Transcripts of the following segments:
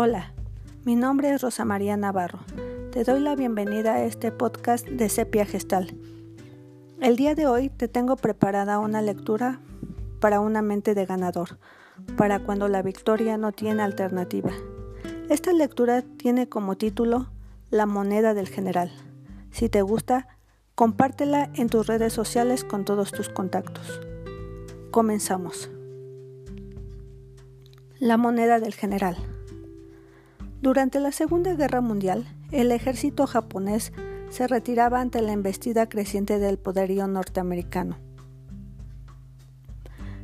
Hola, mi nombre es Rosa María Navarro. Te doy la bienvenida a este podcast de Sepia Gestal. El día de hoy te tengo preparada una lectura para una mente de ganador, para cuando la victoria no tiene alternativa. Esta lectura tiene como título La moneda del general. Si te gusta, compártela en tus redes sociales con todos tus contactos. Comenzamos. La moneda del general. Durante la Segunda Guerra Mundial, el ejército japonés se retiraba ante la embestida creciente del poderío norteamericano.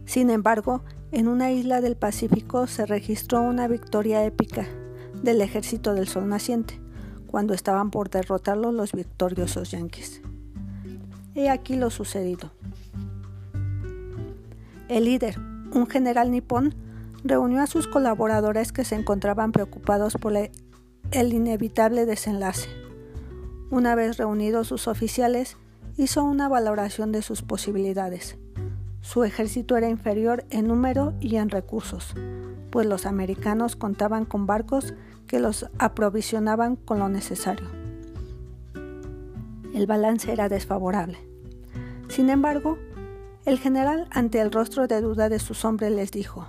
Sin embargo, en una isla del Pacífico se registró una victoria épica del ejército del sol naciente, cuando estaban por derrotarlo los victoriosos yanquis. He aquí lo sucedido. El líder, un general nipón, reunió a sus colaboradores que se encontraban preocupados por el inevitable desenlace. Una vez reunidos sus oficiales, hizo una valoración de sus posibilidades. Su ejército era inferior en número y en recursos, pues los americanos contaban con barcos que los aprovisionaban con lo necesario. El balance era desfavorable. Sin embargo, el general, ante el rostro de duda de sus hombres, les dijo,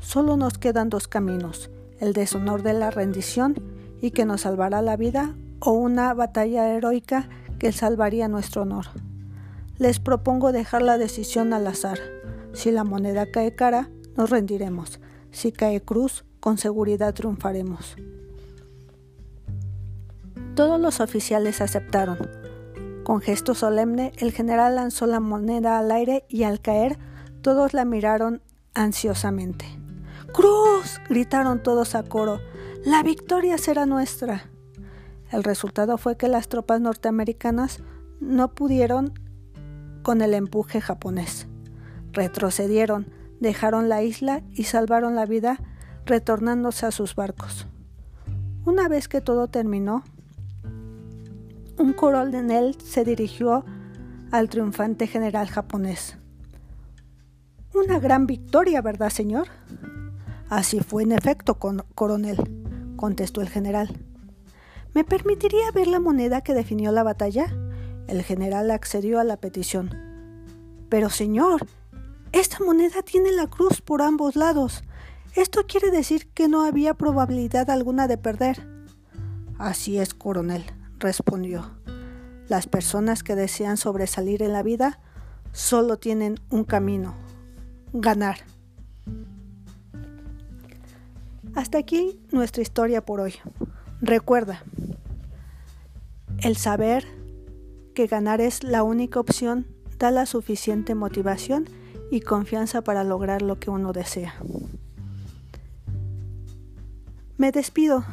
Solo nos quedan dos caminos, el deshonor de la rendición y que nos salvará la vida o una batalla heroica que salvaría nuestro honor. Les propongo dejar la decisión al azar. Si la moneda cae cara, nos rendiremos. Si cae cruz, con seguridad triunfaremos. Todos los oficiales aceptaron. Con gesto solemne, el general lanzó la moneda al aire y al caer, todos la miraron ansiosamente. ¡Cruz! gritaron todos a coro. La victoria será nuestra. El resultado fue que las tropas norteamericanas no pudieron con el empuje japonés. Retrocedieron, dejaron la isla y salvaron la vida retornándose a sus barcos. Una vez que todo terminó, un coronel se dirigió al triunfante general japonés. Una gran victoria, ¿verdad, señor? Así fue en efecto, coronel, contestó el general. ¿Me permitiría ver la moneda que definió la batalla? El general accedió a la petición. Pero, señor, esta moneda tiene la cruz por ambos lados. Esto quiere decir que no había probabilidad alguna de perder. Así es, coronel, respondió. Las personas que desean sobresalir en la vida solo tienen un camino, ganar. Hasta aquí nuestra historia por hoy. Recuerda, el saber que ganar es la única opción da la suficiente motivación y confianza para lograr lo que uno desea. Me despido,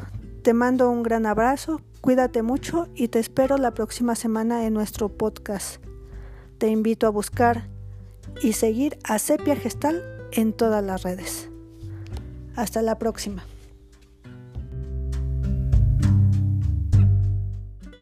te mando un gran abrazo, cuídate mucho y te espero la próxima semana en nuestro podcast. Te invito a buscar y seguir a Sepia Gestal en todas las redes. Hasta la próxima.